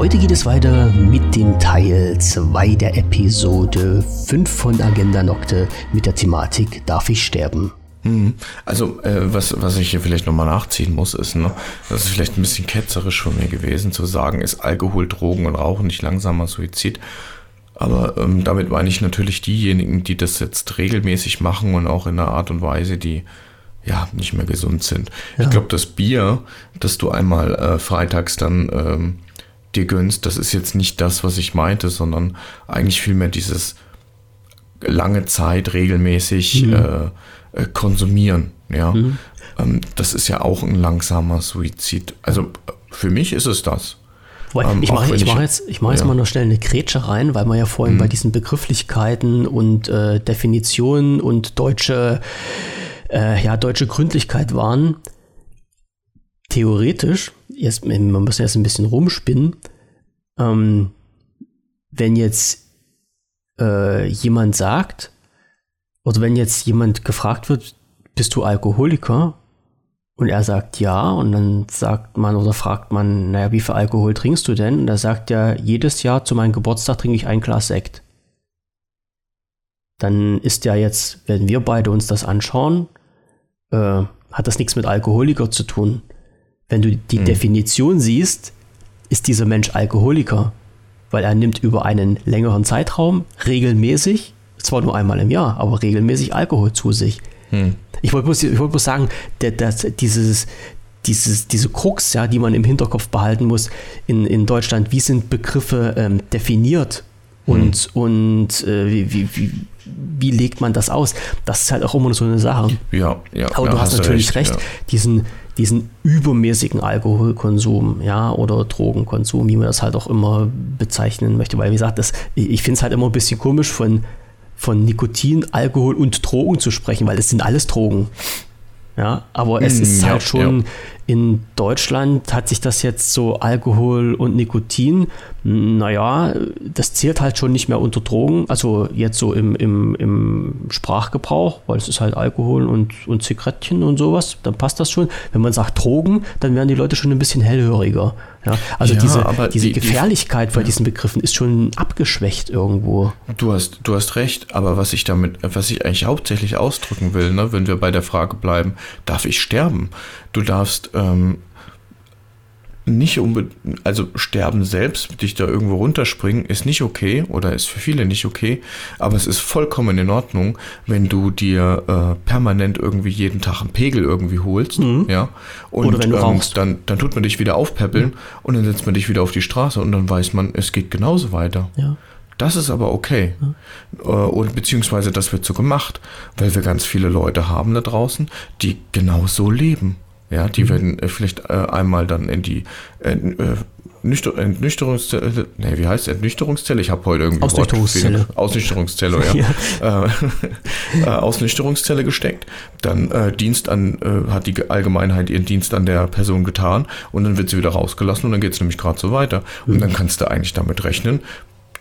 Heute geht es weiter mit dem Teil 2 der Episode 5 von Agenda Nocte mit der Thematik Darf ich sterben? Hm. Also, äh, was, was ich hier vielleicht nochmal nachziehen muss, ist, ne, das ist vielleicht ein bisschen ketzerisch von mir gewesen, zu sagen, ist Alkohol, Drogen und Rauchen nicht langsamer Suizid. Aber ähm, damit meine ich natürlich diejenigen, die das jetzt regelmäßig machen und auch in einer Art und Weise, die ja nicht mehr gesund sind. Ja. Ich glaube, das Bier, das du einmal äh, freitags dann ähm, dir gönnst, das ist jetzt nicht das, was ich meinte, sondern eigentlich vielmehr dieses lange Zeit regelmäßig mhm. äh, äh, konsumieren. Ja, mhm. ähm, das ist ja auch ein langsamer Suizid. Also für mich ist es das. Ähm, ich mache mach jetzt, ich mach jetzt ja. mal noch schnell eine Grätsche rein, weil wir ja vorhin mhm. bei diesen Begrifflichkeiten und äh, Definitionen und deutsche, äh, ja, deutsche Gründlichkeit waren. Theoretisch, jetzt, man muss jetzt ein bisschen rumspinnen, ähm, wenn jetzt äh, jemand sagt, oder wenn jetzt jemand gefragt wird, bist du Alkoholiker? Und er sagt ja, und dann sagt man oder fragt man, naja, wie viel Alkohol trinkst du denn? Und er sagt ja, jedes Jahr zu meinem Geburtstag trinke ich ein Glas Sekt. Dann ist ja jetzt, wenn wir beide uns das anschauen, äh, hat das nichts mit Alkoholiker zu tun. Wenn du die hm. Definition siehst, ist dieser Mensch Alkoholiker, weil er nimmt über einen längeren Zeitraum regelmäßig zwar nur einmal im Jahr, aber regelmäßig Alkohol zu sich. Hm. Ich wollte bloß, wollt bloß sagen, der, dieses, dieses, diese Krux, ja, die man im Hinterkopf behalten muss in, in Deutschland, wie sind Begriffe ähm, definiert und, hm. und äh, wie, wie, wie, wie, legt man das aus? Das ist halt auch immer so eine Sache. Ja, ja. Aber ja, du hast, hast natürlich recht, recht ja. diesen, diesen übermäßigen Alkoholkonsum, ja, oder Drogenkonsum, wie man das halt auch immer bezeichnen möchte. Weil, wie gesagt, das, ich finde es halt immer ein bisschen komisch von von Nikotin, Alkohol und Drogen zu sprechen, weil es sind alles Drogen. Ja, aber es hm, ist halt schon ja. in Deutschland hat sich das jetzt so Alkohol und Nikotin, naja, das zählt halt schon nicht mehr unter Drogen, also jetzt so im, im, im Sprachgebrauch, weil es ist halt Alkohol und, und Zigarettchen und sowas, dann passt das schon. Wenn man sagt Drogen, dann werden die Leute schon ein bisschen hellhöriger. Ja, also ja, diese, diese die, Gefährlichkeit die, bei diesen Begriffen ist schon abgeschwächt irgendwo. Du hast, du hast recht, aber was ich damit, was ich eigentlich hauptsächlich ausdrücken will, ne, wenn wir bei der Frage bleiben, darf ich sterben? Du darfst ähm, nicht unbedingt, also sterben selbst, dich da irgendwo runterspringen, ist nicht okay oder ist für viele nicht okay, aber es ist vollkommen in Ordnung, wenn du dir äh, permanent irgendwie jeden Tag einen Pegel irgendwie holst, mhm. ja, und oder wenn du ähm, dann, dann tut man dich wieder aufpäppeln mhm. und dann setzt man dich wieder auf die Straße und dann weiß man, es geht genauso weiter. Ja. Das ist aber okay. Ja. Äh, oder beziehungsweise das wird so gemacht, weil wir ganz viele Leute haben da draußen, die genau so leben. Ja, die mhm. werden äh, vielleicht äh, einmal dann in die äh, äh Nüchter Entnüchterungszelle, nee, wie heißt Entnüchterungszelle? Ich habe heute irgendwie Ausnüchterungszelle. Ausnüchterungszelle, ja. ja. Äh, äh, Ausnüchterungszelle gesteckt. Dann äh, Dienst an, äh, hat die Allgemeinheit ihren Dienst an der Person getan und dann wird sie wieder rausgelassen und dann geht es nämlich gerade so weiter. Und mhm. dann kannst du eigentlich damit rechnen,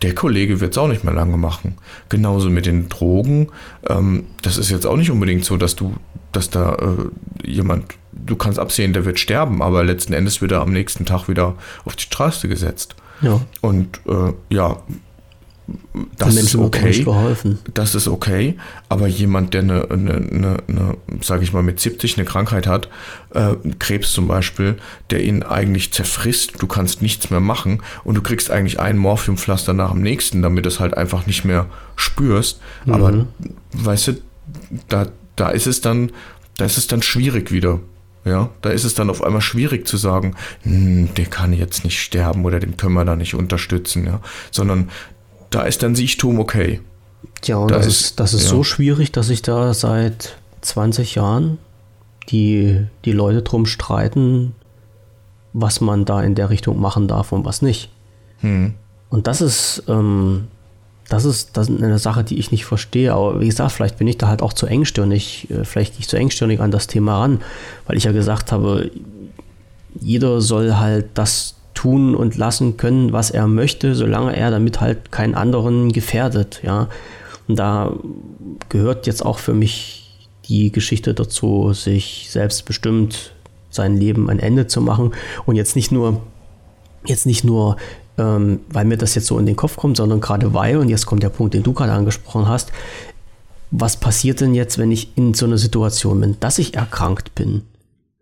der Kollege wird es auch nicht mehr lange machen. Genauso mit den Drogen. Ähm, das ist jetzt auch nicht unbedingt so, dass du, dass da äh, jemand, du kannst absehen, der wird sterben, aber letzten Endes wird er am nächsten Tag wieder auf die Straße gesetzt. Ja. Und äh, ja, das ist okay. Das ist okay. Aber jemand, der eine, eine, eine, eine sage ich mal, mit 70 eine Krankheit hat, äh, Krebs zum Beispiel, der ihn eigentlich zerfrisst, du kannst nichts mehr machen und du kriegst eigentlich ein Morphiumpflaster nach dem nächsten, damit du es halt einfach nicht mehr spürst. Mhm. Aber weißt du, da, da ist es dann, da ist es dann schwierig wieder. Ja, da ist es dann auf einmal schwierig zu sagen, hm, der kann jetzt nicht sterben oder den können wir da nicht unterstützen, ja, sondern da ist dann Siechtum okay. Ja, und da das ist, das ist ja. so schwierig, dass sich da seit 20 Jahren die, die Leute drum streiten, was man da in der Richtung machen darf und was nicht. Hm. Und das ist, ähm, das ist, das ist eine Sache, die ich nicht verstehe. Aber wie gesagt, vielleicht bin ich da halt auch zu engstirnig, äh, vielleicht nicht zu engstirnig an das Thema ran, weil ich ja gesagt habe, jeder soll halt das tun und lassen können, was er möchte, solange er damit halt keinen anderen gefährdet, ja. Und da gehört jetzt auch für mich die Geschichte dazu, sich selbstbestimmt sein Leben ein Ende zu machen und jetzt nicht nur, jetzt nicht nur ähm, weil mir das jetzt so in den Kopf kommt, sondern gerade weil, und jetzt kommt der Punkt, den du gerade angesprochen hast, was passiert denn jetzt, wenn ich in so einer Situation bin, dass ich erkrankt bin?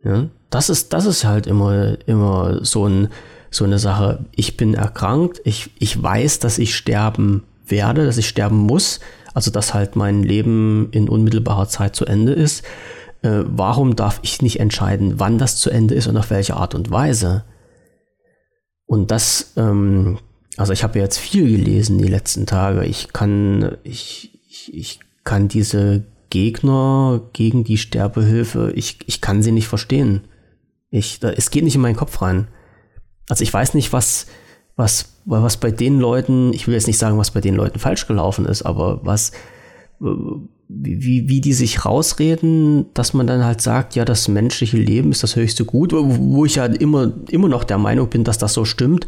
Ja, das ist, das ist halt immer, immer so, ein, so eine Sache. Ich bin erkrankt, ich, ich weiß, dass ich sterben werde, dass ich sterben muss, also dass halt mein Leben in unmittelbarer Zeit zu Ende ist. Äh, warum darf ich nicht entscheiden, wann das zu Ende ist und auf welche Art und Weise? Und das, ähm, also ich habe jetzt viel gelesen die letzten Tage. Ich kann, ich, ich, ich kann diese Gegner gegen die Sterbehilfe, ich, ich kann sie nicht verstehen. Ich, da, es geht nicht in meinen Kopf rein. Also ich weiß nicht, was, was, was bei den Leuten, ich will jetzt nicht sagen, was bei den Leuten falsch gelaufen ist, aber was, wie, wie die sich rausreden, dass man dann halt sagt, ja, das menschliche Leben ist das höchste Gut, wo ich ja immer, immer noch der Meinung bin, dass das so stimmt.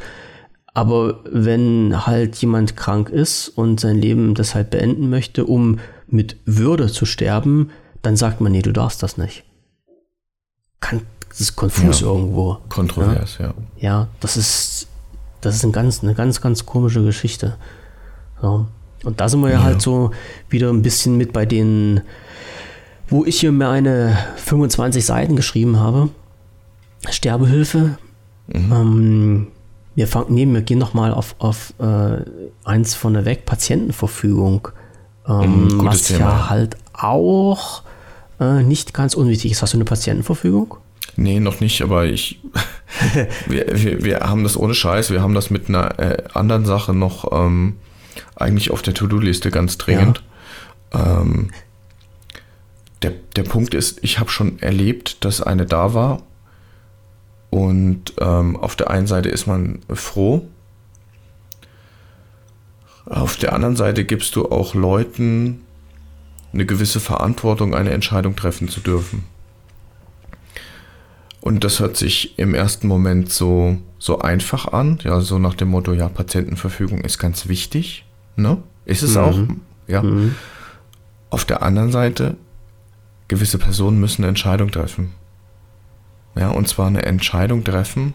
Aber wenn halt jemand krank ist und sein Leben deshalb beenden möchte, um mit Würde zu sterben, dann sagt man, nee, du darfst das nicht. Kann, das ist konfus ja, irgendwo. Kontrovers, ja. ja. Ja, das ist, das ist ein ganz, eine ganz, ganz komische Geschichte. So. Und da sind wir ja, ja halt so wieder ein bisschen mit bei den, wo ich hier mir eine 25 Seiten geschrieben habe. Sterbehilfe. Mhm. Ähm, wir fangen, nee, wir gehen nochmal auf, auf äh, eins von der Weg, Patientenverfügung. Ähm, mhm, was Thema. ja halt auch äh, nicht ganz unwichtig ist. Hast du eine Patientenverfügung? Nee, noch nicht, aber ich. wir, wir, wir, haben das ohne Scheiß, wir haben das mit einer äh, anderen Sache noch ähm, eigentlich auf der To-Do-Liste ganz dringend. Ja. Ähm, der, der Punkt ist, ich habe schon erlebt, dass eine da war. Und ähm, auf der einen Seite ist man froh, auf der anderen Seite gibst du auch Leuten eine gewisse Verantwortung, eine Entscheidung treffen zu dürfen. Und das hört sich im ersten Moment so, so einfach an, ja, so nach dem Motto, ja, Patientenverfügung ist ganz wichtig, ne? Ist es mhm. auch, ja. Mhm. Auf der anderen Seite, gewisse Personen müssen eine Entscheidung treffen. Ja, und zwar eine Entscheidung treffen,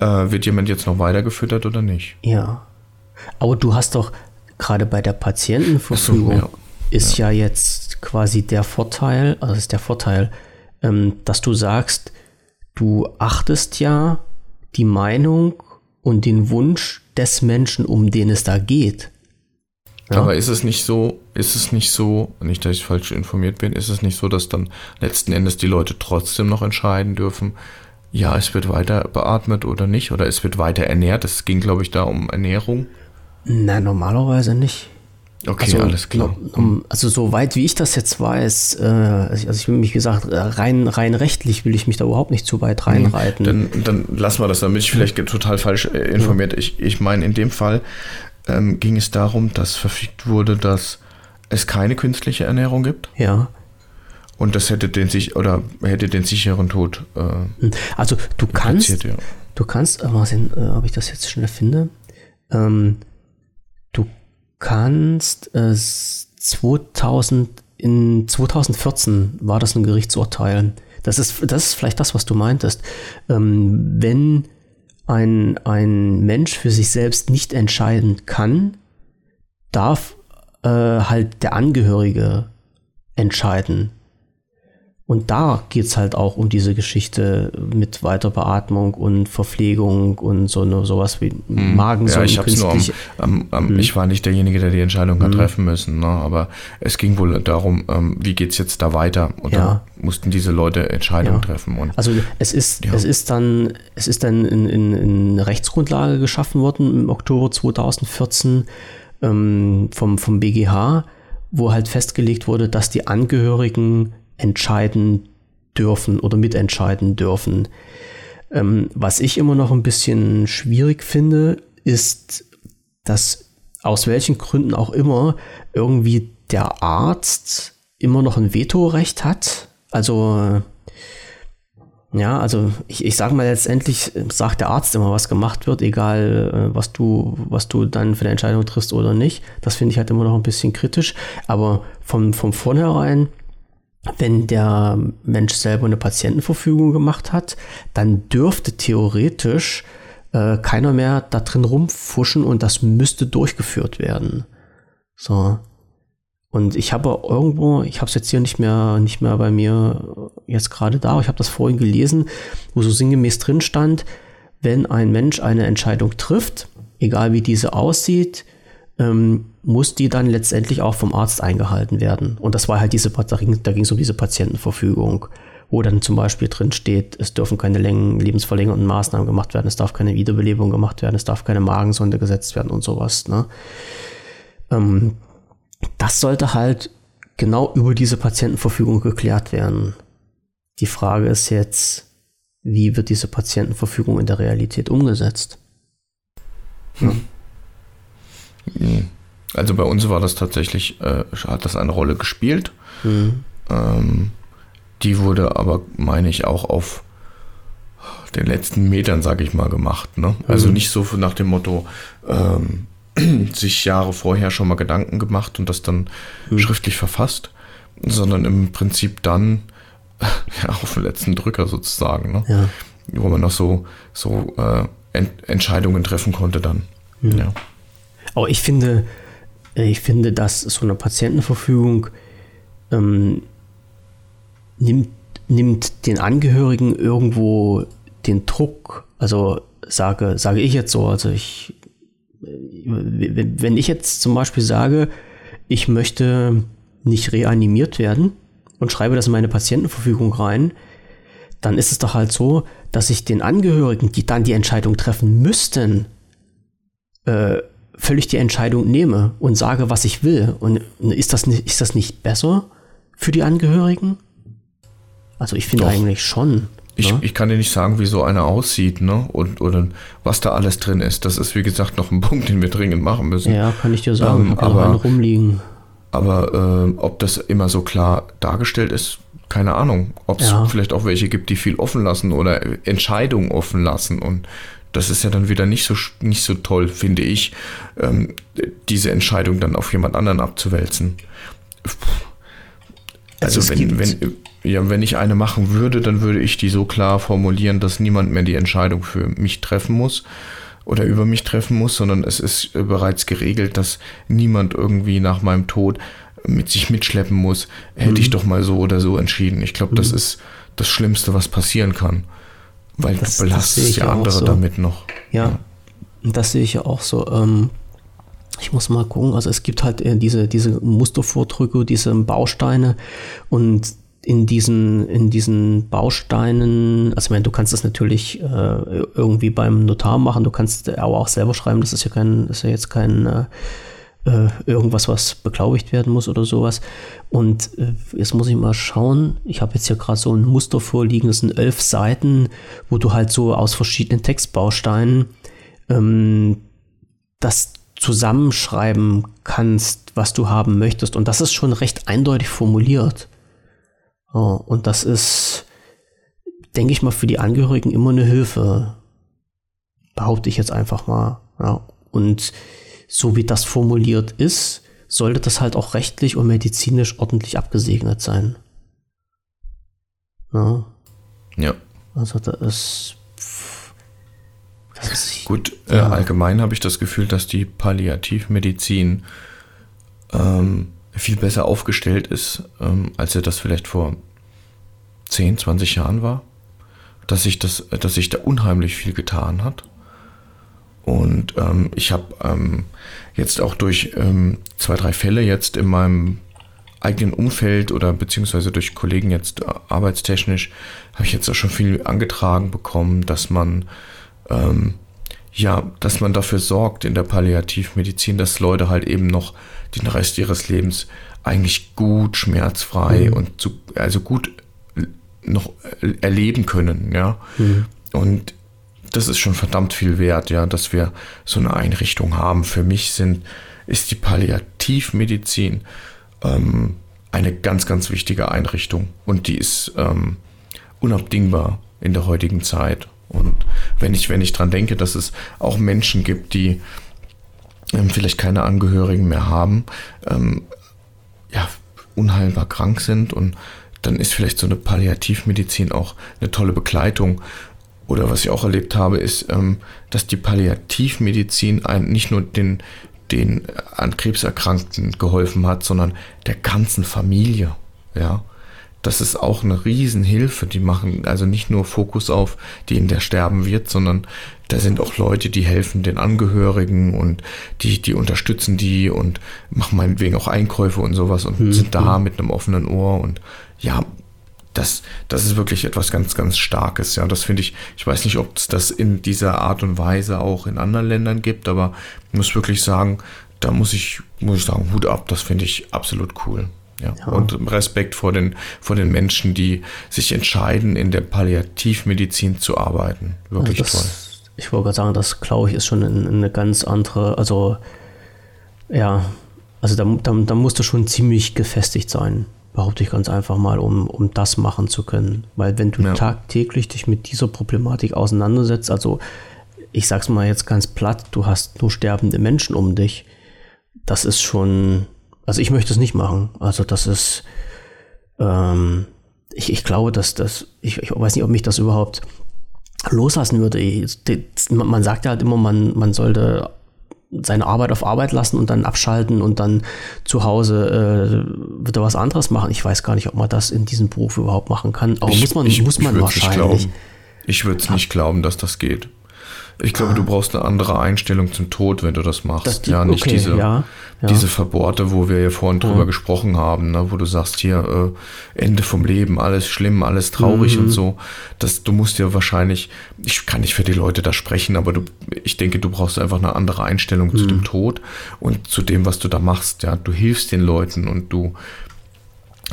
äh, wird jemand jetzt noch weitergefüttert oder nicht? Ja. Aber du hast doch gerade bei der Patientenverfügung so, ja. ist ja. ja. jetzt quasi der Vorteil, also ist der Vorteil, ähm, dass du sagst, du achtest ja die Meinung und den Wunsch des Menschen, um den es da geht. Ja? Aber ist es nicht so, ist es nicht so, nicht, dass ich falsch informiert bin, ist es nicht so, dass dann letzten Endes die Leute trotzdem noch entscheiden dürfen, ja, es wird weiter beatmet oder nicht, oder es wird weiter ernährt. Es ging, glaube ich, da um Ernährung. Nein, normalerweise nicht. Okay, also, alles klar. Also soweit wie ich das jetzt weiß, äh, also ich will mich, wie gesagt, rein, rein rechtlich will ich mich da überhaupt nicht zu weit reinreiten. Dann, dann lassen wir das, damit ich vielleicht total falsch äh, informiert. Ich, ich meine, in dem Fall ähm, ging es darum, dass verfügt wurde, dass es keine künstliche Ernährung gibt. Ja. Und das hätte den sich oder hätte den sicheren Tod. Äh, also du kannst, ja. du kannst, mal sehen, äh, ob ich das jetzt schnell finde. Ähm, kannst äh, 2000 in 2014 war das ein Gerichtsurteil. Das ist, das ist vielleicht das, was du meintest. Ähm, wenn ein, ein Mensch für sich selbst nicht entscheiden kann, darf äh, halt der Angehörige entscheiden. Und da geht es halt auch um diese Geschichte mit Weiterbeatmung und Verpflegung und so eine, sowas wie hm. Magensäure. Ja, ich hab's nur am, am, am hm. ich war nicht derjenige, der die Entscheidung hat hm. treffen müssen, ne? aber es ging wohl darum, ähm, wie es jetzt da weiter? Und ja. da mussten diese Leute Entscheidungen ja. treffen. Und, also es ist, ja. es ist dann, es ist dann in, in, in eine Rechtsgrundlage geschaffen worden im Oktober 2014 ähm, vom, vom BGH, wo halt festgelegt wurde, dass die Angehörigen entscheiden dürfen oder mitentscheiden dürfen. Ähm, was ich immer noch ein bisschen schwierig finde, ist, dass aus welchen Gründen auch immer irgendwie der Arzt immer noch ein Vetorecht hat. Also ja, also ich, ich sage mal letztendlich sagt der Arzt immer, was gemacht wird, egal äh, was du, was du dann für eine Entscheidung triffst oder nicht. Das finde ich halt immer noch ein bisschen kritisch. Aber vom, vom vornherein wenn der Mensch selber eine Patientenverfügung gemacht hat, dann dürfte theoretisch äh, keiner mehr da drin rumfuschen und das müsste durchgeführt werden. So. Und ich habe irgendwo, ich habe es jetzt hier nicht mehr, nicht mehr bei mir jetzt gerade da, ich habe das vorhin gelesen, wo so sinngemäß drin stand, wenn ein Mensch eine Entscheidung trifft, egal wie diese aussieht, ähm, muss die dann letztendlich auch vom Arzt eingehalten werden. Und das war halt diese, da ging es um diese Patientenverfügung, wo dann zum Beispiel drin steht, es dürfen keine Längen, lebensverlängernden Maßnahmen gemacht werden, es darf keine Wiederbelebung gemacht werden, es darf keine Magensonde gesetzt werden und sowas. Ne? Ähm, das sollte halt genau über diese Patientenverfügung geklärt werden. Die Frage ist jetzt, wie wird diese Patientenverfügung in der Realität umgesetzt? Hm. Also bei uns war das tatsächlich, äh, hat das eine Rolle gespielt. Mhm. Ähm, die wurde aber, meine ich, auch auf den letzten Metern, sage ich mal, gemacht. Ne? Also mhm. nicht so nach dem Motto, ähm, sich Jahre vorher schon mal Gedanken gemacht und das dann mhm. schriftlich verfasst, sondern im Prinzip dann ja, auf den letzten Drücker sozusagen, ne? ja. wo man noch so, so äh, Ent Entscheidungen treffen konnte dann. Mhm. Ja. Aber ich finde, äh, ich finde, dass so eine Patientenverfügung ähm, nimmt, nimmt den Angehörigen irgendwo den Druck, also sage, sage ich jetzt so, also ich, äh, wenn ich jetzt zum Beispiel sage, ich möchte nicht reanimiert werden und schreibe das in meine Patientenverfügung rein, dann ist es doch halt so, dass ich den Angehörigen, die dann die Entscheidung treffen müssten, äh, völlig die Entscheidung nehme und sage, was ich will. Und ist das nicht, ist das nicht besser für die Angehörigen? Also ich finde eigentlich schon. Ich, ne? ich kann dir nicht sagen, wie so einer aussieht, ne? Und oder was da alles drin ist. Das ist, wie gesagt, noch ein Punkt, den wir dringend machen müssen. Ja, kann ich dir sagen. Ähm, aber rumliegen. Aber äh, ob das immer so klar dargestellt ist, keine Ahnung. Ob es ja. vielleicht auch welche gibt, die viel offen lassen oder Entscheidungen offen lassen und das ist ja dann wieder nicht so, nicht so toll, finde ich, ähm, diese Entscheidung dann auf jemand anderen abzuwälzen. Also, also wenn, wenn, ja, wenn ich eine machen würde, dann würde ich die so klar formulieren, dass niemand mehr die Entscheidung für mich treffen muss oder über mich treffen muss, sondern es ist bereits geregelt, dass niemand irgendwie nach meinem Tod mit sich mitschleppen muss, hätte mhm. ich doch mal so oder so entschieden. Ich glaube, mhm. das ist das Schlimmste, was passieren kann. Weil das, du belastest ja andere so. damit noch. Ja, ja, das sehe ich ja auch so. Ähm, ich muss mal gucken, also es gibt halt äh, diese, diese Mustervordrücke, diese Bausteine und in diesen, in diesen Bausteinen, also ich meine, du kannst das natürlich äh, irgendwie beim Notar machen, du kannst aber auch selber schreiben, das ist ja kein, das ist ja jetzt kein äh, äh, irgendwas, was beglaubigt werden muss oder sowas. Und äh, jetzt muss ich mal schauen. Ich habe jetzt hier gerade so ein Muster vorliegen, das sind elf Seiten, wo du halt so aus verschiedenen Textbausteinen ähm, das zusammenschreiben kannst, was du haben möchtest. Und das ist schon recht eindeutig formuliert. Oh, und das ist, denke ich mal, für die Angehörigen immer eine Hilfe. Behaupte ich jetzt einfach mal. Ja. Und so wie das formuliert ist, sollte das halt auch rechtlich und medizinisch ordentlich abgesegnet sein. Ja. ja. Also da ist. Das ist Gut, äh, ja. äh, allgemein habe ich das Gefühl, dass die Palliativmedizin ähm, viel besser aufgestellt ist, ähm, als er das vielleicht vor 10, 20 Jahren war. Dass sich, das, dass sich da unheimlich viel getan hat. Und ähm, ich habe ähm, jetzt auch durch ähm, zwei, drei Fälle jetzt in meinem eigenen Umfeld oder beziehungsweise durch Kollegen jetzt äh, arbeitstechnisch, habe ich jetzt auch schon viel angetragen bekommen, dass man ähm, ja, dass man dafür sorgt in der Palliativmedizin, dass Leute halt eben noch den Rest ihres Lebens eigentlich gut, schmerzfrei mhm. und zu, also gut noch erleben können, ja. Mhm. Und das ist schon verdammt viel wert, ja, dass wir so eine Einrichtung haben. Für mich sind, ist die Palliativmedizin ähm, eine ganz, ganz wichtige Einrichtung und die ist ähm, unabdingbar in der heutigen Zeit. Und wenn ich, wenn ich dran denke, dass es auch Menschen gibt, die ähm, vielleicht keine Angehörigen mehr haben, ähm, ja, unheilbar krank sind und dann ist vielleicht so eine Palliativmedizin auch eine tolle Begleitung. Oder was ich auch erlebt habe, ist, ähm, dass die Palliativmedizin nicht nur den, den an Krebs Erkrankten geholfen hat, sondern der ganzen Familie. Ja, das ist auch eine Riesenhilfe. Die machen also nicht nur Fokus auf den, der sterben wird, sondern da sind auch Leute, die helfen den Angehörigen und die, die unterstützen die und machen meinetwegen auch Einkäufe und sowas und mhm. sind da mit einem offenen Ohr und ja, das, das ist wirklich etwas ganz, ganz Starkes. Ja, das finde ich, ich weiß nicht, ob es das in dieser Art und Weise auch in anderen Ländern gibt, aber ich muss wirklich sagen, da muss ich, muss ich sagen, Hut ab, das finde ich absolut cool. Ja. ja. Und Respekt vor den, vor den Menschen, die sich entscheiden, in der Palliativmedizin zu arbeiten. Wirklich das, toll. Ich wollte gerade sagen, das glaube ich ist schon eine ganz andere, also ja, also da, da, da musst du schon ziemlich gefestigt sein, behaupte ich ganz einfach mal, um, um das machen zu können. Weil wenn du ja. tagtäglich dich mit dieser Problematik auseinandersetzt, also ich sag's mal jetzt ganz platt, du hast nur sterbende Menschen um dich, das ist schon, also ich möchte es nicht machen. Also das ist, ähm, ich, ich glaube, dass das, ich, ich weiß nicht, ob mich das überhaupt loslassen würde. Man sagt ja halt immer, man, man sollte seine Arbeit auf Arbeit lassen und dann abschalten und dann zu Hause äh, wieder was anderes machen. Ich weiß gar nicht, ob man das in diesem Beruf überhaupt machen kann. Aber ich, muss man, ich, muss man ich wahrscheinlich. Ich würde es nicht glauben, dass das geht. Ich glaube, du brauchst eine andere Einstellung zum Tod, wenn du das machst. Das, ja, nicht okay, diese, ja, ja. diese Verbohrte, wo wir ja vorhin drüber ja. gesprochen haben, ne, wo du sagst, hier, äh, Ende vom Leben, alles schlimm, alles traurig mhm. und so. Das, du musst ja wahrscheinlich, ich kann nicht für die Leute da sprechen, aber du, ich denke, du brauchst einfach eine andere Einstellung mhm. zu dem Tod und zu dem, was du da machst. Ja, du hilfst den Leuten und du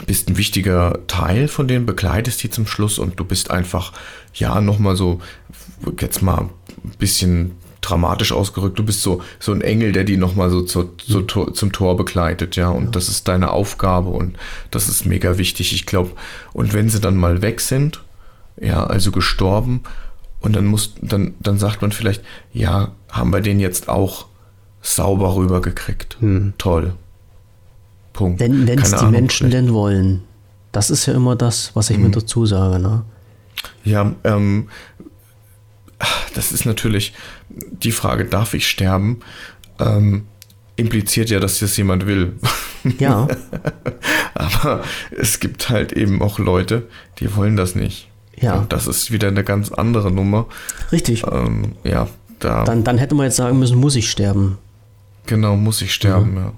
bist ein wichtiger Teil von denen, begleitest die zum Schluss und du bist einfach, ja, nochmal so, jetzt mal ein bisschen dramatisch ausgerückt, du bist so, so ein Engel, der die nochmal so zu, zu, zum Tor begleitet, ja, und ja. das ist deine Aufgabe und das ist mega wichtig, ich glaube, und wenn sie dann mal weg sind, ja, also gestorben, und dann muss, dann, dann sagt man vielleicht, ja, haben wir den jetzt auch sauber rübergekriegt. Hm. Toll. Punkt. Wenn es die Ahnung, Menschen vielleicht. denn wollen. Das ist ja immer das, was ich hm. mir dazu sage, ne? Ja, ähm, das ist natürlich die Frage, darf ich sterben? Ähm, impliziert ja, dass das jemand will. Ja. Aber es gibt halt eben auch Leute, die wollen das nicht. Ja. Und das ist wieder eine ganz andere Nummer. Richtig. Ähm, ja, da. Dann, dann hätte man jetzt sagen müssen, muss ich sterben. Genau, muss ich sterben, mhm. ja.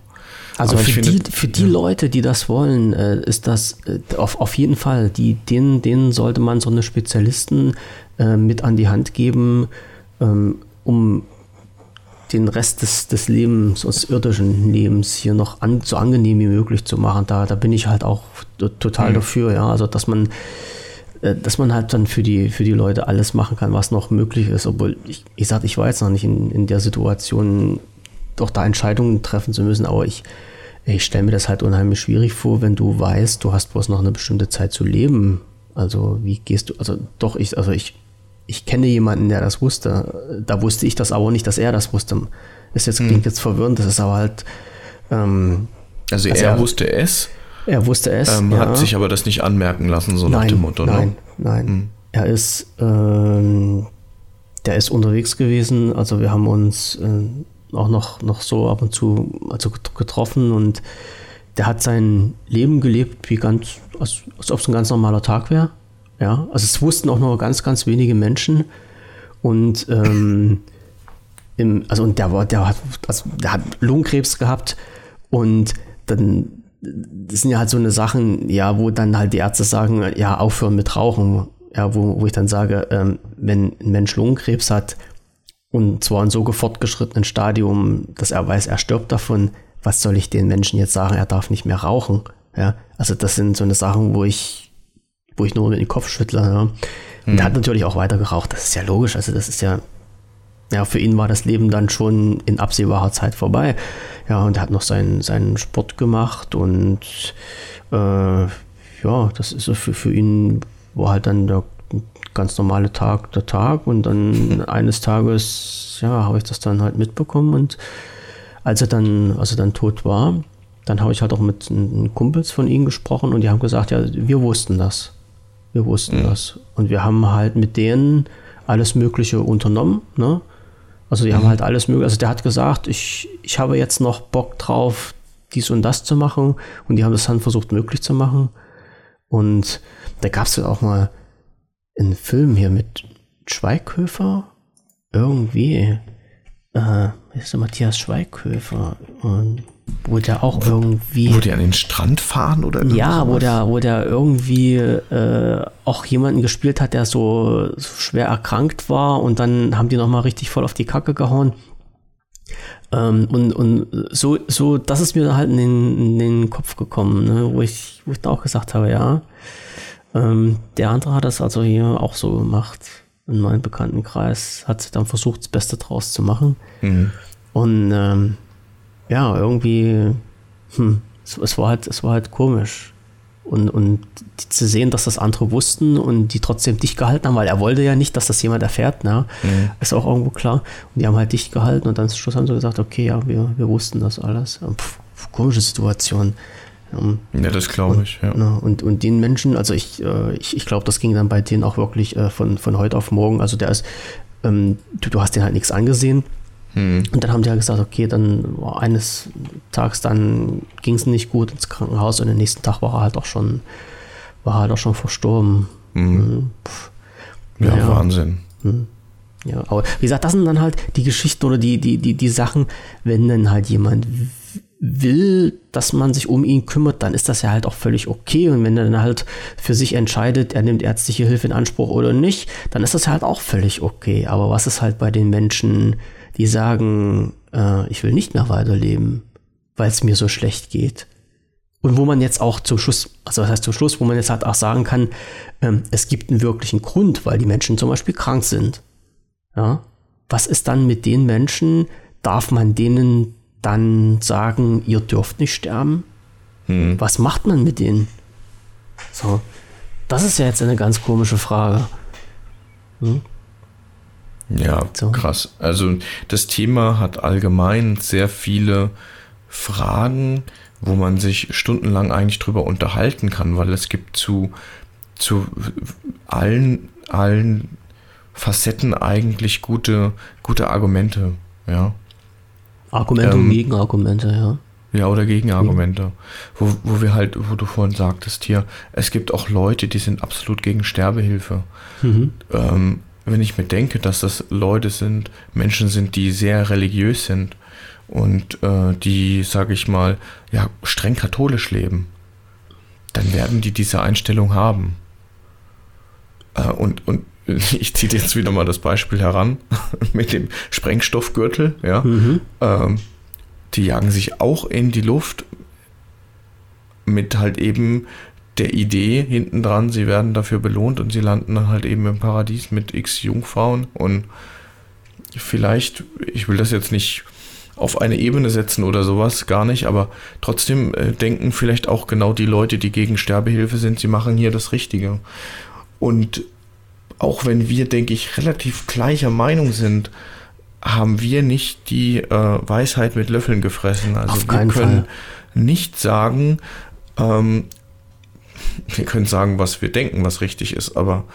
Also für, finde, die, für die ja. Leute, die das wollen, äh, ist das äh, auf, auf jeden Fall, die, denen, denen sollte man so eine Spezialisten äh, mit an die Hand geben, ähm, um den Rest des, des Lebens, des irdischen Lebens hier noch an, so angenehm wie möglich zu machen. Da, da bin ich halt auch total mhm. dafür, ja. Also dass man dass man halt dann für die, für die Leute alles machen kann, was noch möglich ist. Obwohl, ich, ich sage, ich war jetzt noch nicht in, in der Situation, doch da Entscheidungen treffen zu müssen, aber ich, ich stelle mir das halt unheimlich schwierig vor, wenn du weißt, du hast bloß noch eine bestimmte Zeit zu leben. Also wie gehst du, also doch, ich, also ich, ich kenne jemanden, der das wusste. Da wusste ich das aber nicht, dass er das wusste. Das jetzt, klingt hm. jetzt verwirrend, das ist aber halt. Ähm, also, also er, er, wusste es. Er wusste es. Ähm, ja. Hat sich aber das nicht anmerken lassen, so nein, nach dem Motto. Ne? Nein, ne? nein. Hm. Er ist, ähm, der ist unterwegs gewesen. Also wir haben uns äh, auch noch, noch so ab und zu also getroffen und der hat sein Leben gelebt, wie ganz, als, als ob es ein ganz normaler Tag wäre. Ja, also es wussten auch nur ganz, ganz wenige Menschen. Und ähm, im, also und der war, der hat, also der hat Lungenkrebs gehabt und dann das sind ja halt so eine Sachen, ja, wo dann halt die Ärzte sagen, ja, aufhören mit Rauchen. Ja, wo, wo ich dann sage, ähm, wenn ein Mensch Lungenkrebs hat und zwar in so fortgeschrittenen Stadium, dass er weiß, er stirbt davon, was soll ich den Menschen jetzt sagen, er darf nicht mehr rauchen? Ja, also das sind so eine Sachen, wo ich wo ich nur mit dem Kopf schüttle. Ja. Und mhm. der hat natürlich auch weiter geraucht. Das ist ja logisch. Also das ist ja, ja, für ihn war das Leben dann schon in absehbarer Zeit vorbei. Ja, und er hat noch seinen, seinen Sport gemacht und äh, ja, das ist so für, für ihn war halt dann der ganz normale Tag der Tag und dann eines Tages, ja, habe ich das dann halt mitbekommen und als er dann, als er dann tot war, dann habe ich halt auch mit Kumpels von ihnen gesprochen und die haben gesagt, ja, wir wussten das. Wir wussten mhm. das. Und wir haben halt mit denen alles Mögliche unternommen. Ne? Also die mhm. haben halt alles Mögliche. Also der hat gesagt, ich, ich habe jetzt noch Bock drauf, dies und das zu machen. Und die haben das dann versucht möglich zu machen. Und da gab es ja auch mal einen Film hier mit Schweighöfer. Irgendwie. Äh, ist der Matthias Schweighöfer. Und wo der auch irgendwie. Wo die an den Strand fahren oder Ja, wo der, wo der irgendwie äh, auch jemanden gespielt hat, der so, so, schwer erkrankt war und dann haben die nochmal richtig voll auf die Kacke gehauen. Ähm, und und so, so, das ist mir halt in den, in den Kopf gekommen, ne, wo, ich, wo ich auch gesagt habe, ja. Ähm, der andere hat das also hier auch so gemacht. In meinem Bekanntenkreis hat dann versucht, das Beste draus zu machen. Mhm. Und ähm, ja, irgendwie, hm, es, es, war halt, es war halt komisch. Und, und zu sehen, dass das andere wussten und die trotzdem dicht gehalten haben, weil er wollte ja nicht, dass das jemand erfährt, ne? Mhm. Ist auch irgendwo klar. Und die haben halt dicht gehalten und dann zum Schluss haben sie gesagt, okay, ja, wir, wir wussten das alles. Pff, komische Situation. Ja, das glaube ich, ja. Ne, und, und den Menschen, also ich, äh, ich, ich glaube, das ging dann bei denen auch wirklich äh, von, von heute auf morgen. Also der ist, ähm, du, du hast den halt nichts angesehen hm. Und dann haben die halt gesagt, okay, dann oh, eines Tages dann ging es nicht gut ins Krankenhaus und den nächsten Tag war er halt auch schon, war halt auch schon verstorben. Hm. Ja, ja, Wahnsinn. Hm. Ja, aber wie gesagt, das sind dann halt die Geschichten oder die, die, die, die Sachen, wenn dann halt jemand will, dass man sich um ihn kümmert, dann ist das ja halt auch völlig okay. Und wenn er dann halt für sich entscheidet, er nimmt ärztliche Hilfe in Anspruch oder nicht, dann ist das halt auch völlig okay. Aber was ist halt bei den Menschen, die sagen, äh, ich will nicht mehr weiterleben, weil es mir so schlecht geht. Und wo man jetzt auch zum Schluss, also was heißt zum Schluss, wo man jetzt halt auch sagen kann, ähm, es gibt einen wirklichen Grund, weil die Menschen zum Beispiel krank sind. Ja? Was ist dann mit den Menschen? Darf man denen dann sagen, ihr dürft nicht sterben? Hm. Was macht man mit denen? So, das ist ja jetzt eine ganz komische Frage. Hm? Ja, so. krass. Also das Thema hat allgemein sehr viele Fragen, wo man sich stundenlang eigentlich drüber unterhalten kann, weil es gibt zu, zu allen, allen Facetten eigentlich gute, gute Argumente, ja. Argumente ähm, und Gegenargumente, ja. Ja, oder Gegenargumente. Mhm. Wo, wo wir halt, wo du vorhin sagtest hier, es gibt auch Leute, die sind absolut gegen Sterbehilfe. Mhm. Ähm, wenn ich mir denke, dass das Leute sind, Menschen sind, die sehr religiös sind und äh, die, sage ich mal, ja, streng katholisch leben, dann werden die diese Einstellung haben. Äh, und, und ich ziehe jetzt wieder mal das Beispiel heran mit dem Sprengstoffgürtel, ja. Mhm. Ähm, die jagen sich auch in die Luft mit halt eben der Idee hinten dran, sie werden dafür belohnt und sie landen dann halt eben im Paradies mit x Jungfrauen und vielleicht, ich will das jetzt nicht auf eine Ebene setzen oder sowas, gar nicht, aber trotzdem äh, denken vielleicht auch genau die Leute, die gegen Sterbehilfe sind, sie machen hier das Richtige. Und auch wenn wir, denke ich, relativ gleicher Meinung sind, haben wir nicht die äh, Weisheit mit Löffeln gefressen. Also wir können Fall. nicht sagen, ähm, wir können sagen, was wir denken, was richtig ist, aber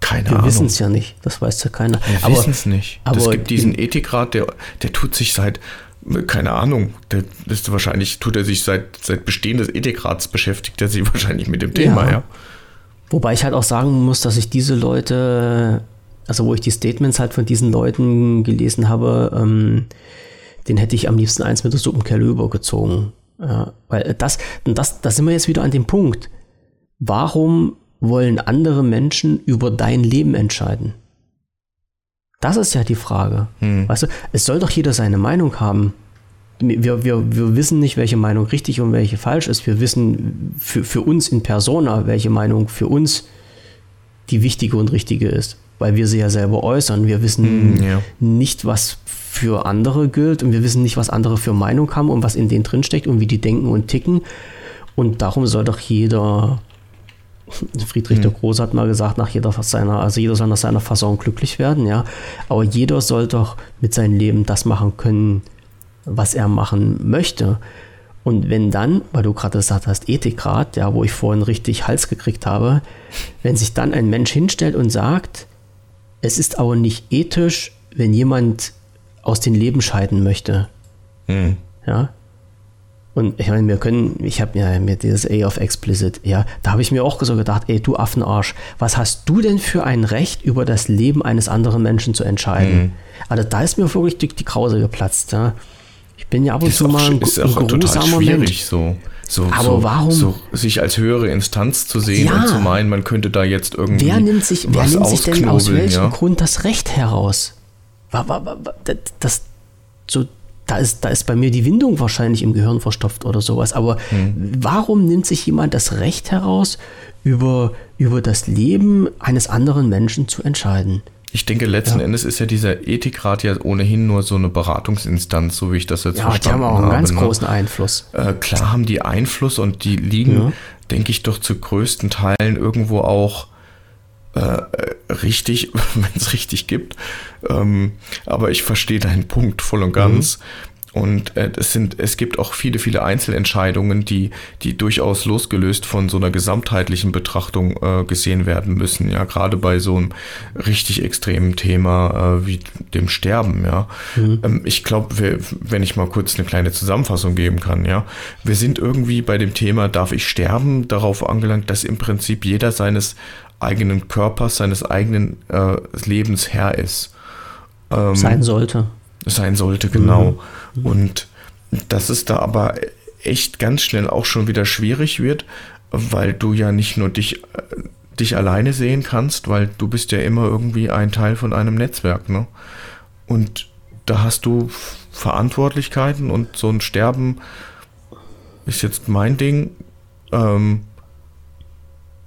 keine wir Ahnung. Wir wissen es ja nicht, das weiß ja keiner. Wir wissen es nicht. Aber es gibt diesen Ethikrat, der, der tut sich seit, keine Ahnung, der ist wahrscheinlich, tut er sich seit, seit Bestehen des Ethikrats beschäftigt, er sich wahrscheinlich mit dem Thema, ja. ja. Wobei ich halt auch sagen muss, dass ich diese Leute, also wo ich die Statements halt von diesen Leuten gelesen habe, ähm, den hätte ich am liebsten eins mit der Suppenkelle übergezogen. Ja, weil das, das, da sind wir jetzt wieder an dem Punkt. Warum wollen andere Menschen über dein Leben entscheiden? Das ist ja die Frage. Hm. Weißt du, es soll doch jeder seine Meinung haben. Wir, wir, wir wissen nicht, welche Meinung richtig und welche falsch ist. Wir wissen für, für uns in Persona, welche Meinung für uns die wichtige und richtige ist, weil wir sie ja selber äußern. Wir wissen hm, ja. nicht, was für andere gilt und wir wissen nicht, was andere für Meinung haben und was in denen drinsteckt und wie die denken und ticken. Und darum soll doch jeder, Friedrich mhm. der Große hat mal gesagt, nach jeder seiner, also jeder soll nach seiner Fassung glücklich werden, ja. Aber jeder soll doch mit seinem Leben das machen können, was er machen möchte. Und wenn dann, weil du gerade gesagt hast, Ethikrat, ja, wo ich vorhin richtig Hals gekriegt habe, wenn sich dann ein Mensch hinstellt und sagt, es ist aber nicht ethisch, wenn jemand aus dem Leben scheiden möchte. Hm. Ja. Und ich meine, wir können, ich habe ja mir dieses A of Explicit, ja, da habe ich mir auch so gedacht, ey, du Affenarsch, was hast du denn für ein Recht, über das Leben eines anderen Menschen zu entscheiden? Hm. Also da ist mir wirklich die, die Krause geplatzt, ja. Ich bin ja ab und zu mal ein, ist ein grusamer Mensch. So, so, aber so, warum? So, sich als höhere Instanz zu sehen ja. und zu meinen, man könnte da jetzt irgendwie. Wer nimmt sich, wer nimmt sich denn aus welchem ja? Grund das Recht heraus? Das, so, da ist, da ist bei mir die Windung wahrscheinlich im Gehirn verstopft oder sowas. Aber hm. warum nimmt sich jemand das Recht heraus, über, über das Leben eines anderen Menschen zu entscheiden? Ich denke, letzten ja. Endes ist ja dieser Ethikrat ja ohnehin nur so eine Beratungsinstanz, so wie ich das jetzt ja, verstanden habe. Ja, die haben auch einen ganz ne? großen Einfluss. Äh, klar haben die Einfluss und die liegen, ja. denke ich, doch zu größten Teilen irgendwo auch äh, richtig, wenn es richtig gibt. Ähm, aber ich verstehe deinen Punkt voll und ganz. Mhm. Und äh, es sind, es gibt auch viele, viele Einzelentscheidungen, die, die durchaus losgelöst von so einer gesamtheitlichen Betrachtung äh, gesehen werden müssen. Ja, gerade bei so einem richtig extremen Thema äh, wie dem Sterben. Ja, mhm. ähm, ich glaube, wenn ich mal kurz eine kleine Zusammenfassung geben kann. Ja, wir sind irgendwie bei dem Thema, darf ich sterben, darauf angelangt, dass im Prinzip jeder seines eigenen Körpers, seines eigenen äh, Lebens Herr ist. Ähm, Sein sollte sein sollte, genau. Mhm. Und dass es da aber echt ganz schnell auch schon wieder schwierig wird, weil du ja nicht nur dich, dich alleine sehen kannst, weil du bist ja immer irgendwie ein Teil von einem Netzwerk, ne? Und da hast du Verantwortlichkeiten und so ein Sterben ist jetzt mein Ding. Ähm,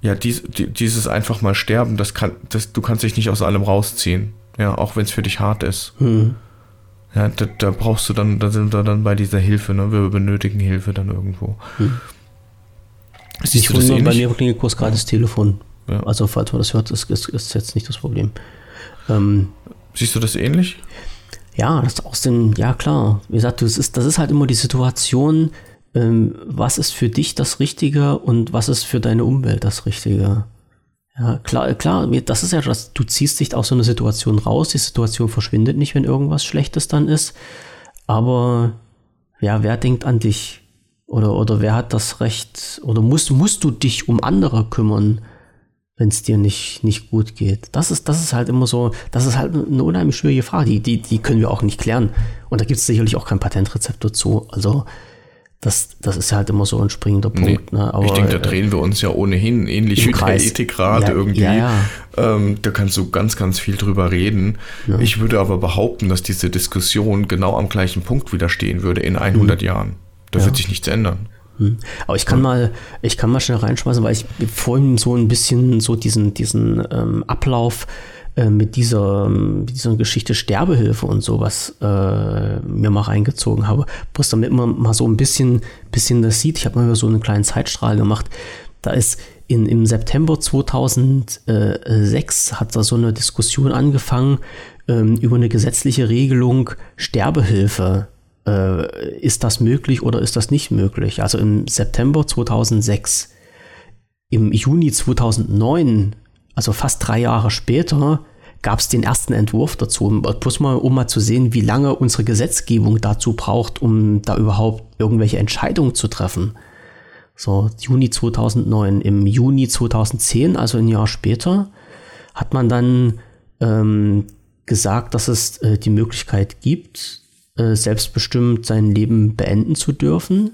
ja, dies, dieses einfach mal sterben, das kann, das, du kannst dich nicht aus allem rausziehen. Ja, auch wenn es für dich hart ist. Mhm. Ja, da, da, brauchst du dann, da sind wir dann bei dieser Hilfe, ne? Wir benötigen Hilfe dann irgendwo. Hm. Siehst ich du bei mir klingelt kurz gerade das Telefon. Ja. Also falls man das hört, ist, ist, ist jetzt nicht das Problem. Ähm, Siehst du das ähnlich? Ja, das aus dem, ja klar. Wie gesagt, das ist, das ist halt immer die Situation, ähm, was ist für dich das Richtige und was ist für deine Umwelt das Richtige. Ja, klar, klar, das ist ja das, du ziehst dich aus so einer Situation raus, die Situation verschwindet nicht, wenn irgendwas Schlechtes dann ist. Aber ja, wer denkt an dich? Oder, oder wer hat das Recht? Oder musst, musst du dich um andere kümmern, wenn es dir nicht, nicht gut geht? Das ist, das ist halt immer so, das ist halt eine unheimlich schwierige Frage. Die, die, die können wir auch nicht klären. Und da gibt es sicherlich auch kein Patentrezept dazu. Also das, das ist halt immer so ein springender Punkt. Nee, ne? Aber, ich denke, da äh, drehen wir uns ja ohnehin ähnlich wie der Ethikrat ja, irgendwie. Ja, ja. Ähm, da kannst du ganz, ganz viel drüber reden. Ich würde aber behaupten, dass diese Diskussion genau am gleichen Punkt wieder stehen würde in 100 mhm. Jahren. Da wird sich nichts ändern. Mhm. Aber ich kann mal, ich kann mal schnell reinschmeißen, weil ich vorhin so ein bisschen so diesen, diesen ähm, Ablauf äh, mit dieser, mit dieser Geschichte Sterbehilfe und sowas äh, mir mal reingezogen habe. Bloß damit man mal so ein bisschen, bisschen das sieht. Ich habe mal so einen kleinen Zeitstrahl gemacht. Da ist in, im September 2006 hat da so eine Diskussion angefangen ähm, über eine gesetzliche Regelung Sterbehilfe. Äh, ist das möglich oder ist das nicht möglich? Also im September 2006. Im Juni 2009 also fast drei Jahre später, gab es den ersten Entwurf dazu. Bloß mal, um mal zu sehen, wie lange unsere Gesetzgebung dazu braucht, um da überhaupt irgendwelche Entscheidungen zu treffen. So, Juni 2009. Im Juni 2010, also ein Jahr später, hat man dann ähm, gesagt, dass es äh, die Möglichkeit gibt, äh, selbstbestimmt sein Leben beenden zu dürfen.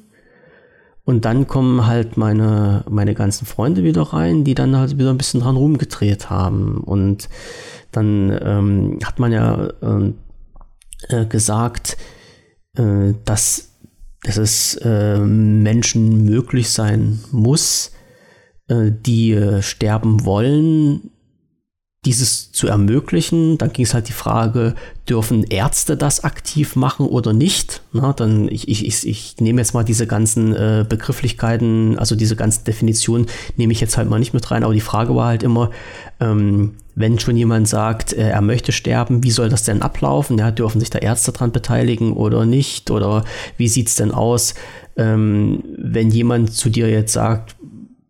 Und dann kommen halt meine, meine ganzen Freunde wieder rein, die dann halt wieder ein bisschen dran rumgedreht haben. Und dann ähm, hat man ja ähm, äh, gesagt, äh, dass, dass es äh, Menschen möglich sein muss, äh, die äh, sterben wollen, dieses zu ermöglichen. Dann ging es halt die Frage, dürfen Ärzte das aktiv machen oder nicht? Na, dann ich, ich, ich, ich nehme jetzt mal diese ganzen äh, Begrifflichkeiten, also diese ganzen Definitionen nehme ich jetzt halt mal nicht mit rein, aber die Frage war halt immer, ähm, wenn schon jemand sagt, äh, er möchte sterben, wie soll das denn ablaufen? Ja, dürfen sich da Ärzte dran beteiligen oder nicht? Oder wie sieht es denn aus, ähm, wenn jemand zu dir jetzt sagt,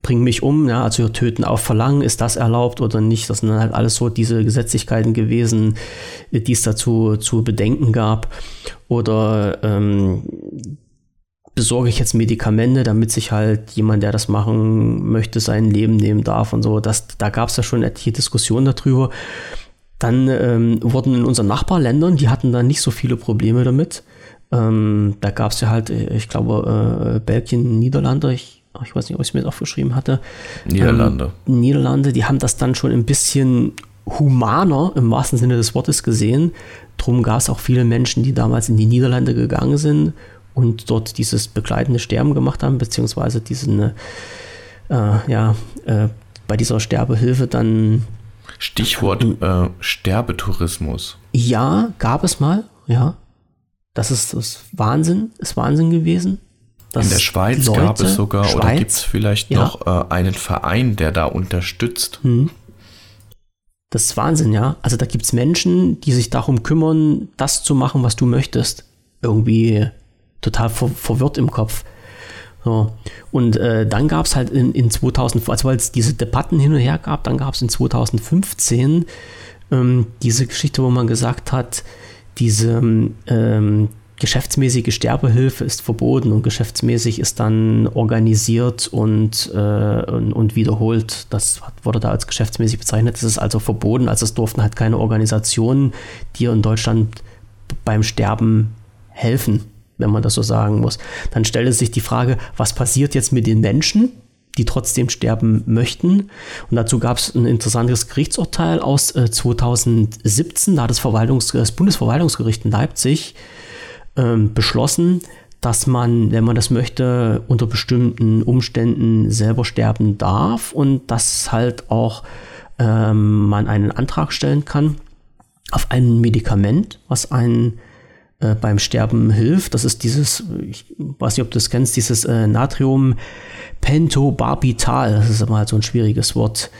bring mich um, ja, also töten auf Verlangen, ist das erlaubt oder nicht? Das sind dann halt alles so diese Gesetzlichkeiten gewesen, die es dazu zu bedenken gab. Oder ähm, besorge ich jetzt Medikamente, damit sich halt jemand, der das machen möchte, sein Leben nehmen darf und so. Das, da gab es ja schon etliche Diskussionen darüber. Dann ähm, wurden in unseren Nachbarländern, die hatten da nicht so viele Probleme damit. Ähm, da gab es ja halt, ich glaube, äh, Belgien, Niederlande, ich ich weiß nicht, ob ich es mir jetzt aufgeschrieben hatte. Niederlande. Ähm, Niederlande, die haben das dann schon ein bisschen humaner im wahrsten Sinne des Wortes gesehen. Drum gab es auch viele Menschen, die damals in die Niederlande gegangen sind und dort dieses begleitende Sterben gemacht haben, beziehungsweise diesen, äh, ja, äh, bei dieser Sterbehilfe dann. Stichwort äh, Sterbetourismus. Ja, gab es mal, ja. Das ist das Wahnsinn, ist Wahnsinn gewesen. In der Schweiz Leute, gab es sogar, Schweiz, oder gibt es vielleicht ja. noch äh, einen Verein, der da unterstützt? Hm. Das ist Wahnsinn, ja. Also da gibt es Menschen, die sich darum kümmern, das zu machen, was du möchtest. Irgendwie total ver verwirrt im Kopf. So. Und äh, dann gab es halt in, in 2000, also weil es diese Debatten hin und her gab, dann gab es in 2015 ähm, diese Geschichte, wo man gesagt hat, diese ähm, geschäftsmäßige Sterbehilfe ist verboten und geschäftsmäßig ist dann organisiert und, äh, und, und, wiederholt. Das wurde da als geschäftsmäßig bezeichnet. Das ist also verboten. Also es durften halt keine Organisationen dir in Deutschland beim Sterben helfen, wenn man das so sagen muss. Dann stellte sich die Frage, was passiert jetzt mit den Menschen? die trotzdem sterben möchten. Und dazu gab es ein interessantes Gerichtsurteil aus äh, 2017. Da hat das, das Bundesverwaltungsgericht in Leipzig ähm, beschlossen, dass man, wenn man das möchte, unter bestimmten Umständen selber sterben darf und dass halt auch ähm, man einen Antrag stellen kann auf ein Medikament, was einen äh, beim Sterben hilft. Das ist dieses, ich weiß nicht, ob du das kennst, dieses äh, Natriumpentobarbital. Das ist immer halt so ein schwieriges Wort.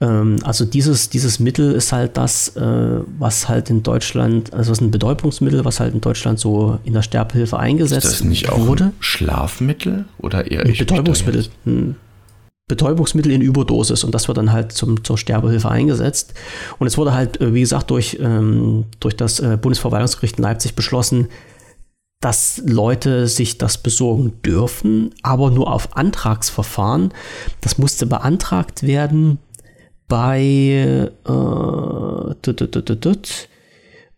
Ähm, also dieses, dieses Mittel ist halt das, äh, was halt in Deutschland, also ist ein Betäubungsmittel, was halt in Deutschland so in der Sterbehilfe eingesetzt wurde. Ist das nicht auch wurde. Schlafmittel oder eher ein Betäubungsmittel? Betäubungsmittel in Überdosis und das wird dann halt zum, zur Sterbehilfe eingesetzt. Und es wurde halt, äh, wie gesagt, durch, ähm, durch das äh, Bundesverwaltungsgericht in Leipzig beschlossen, dass Leute sich das besorgen dürfen, aber nur auf Antragsverfahren. Das musste beantragt werden bei äh,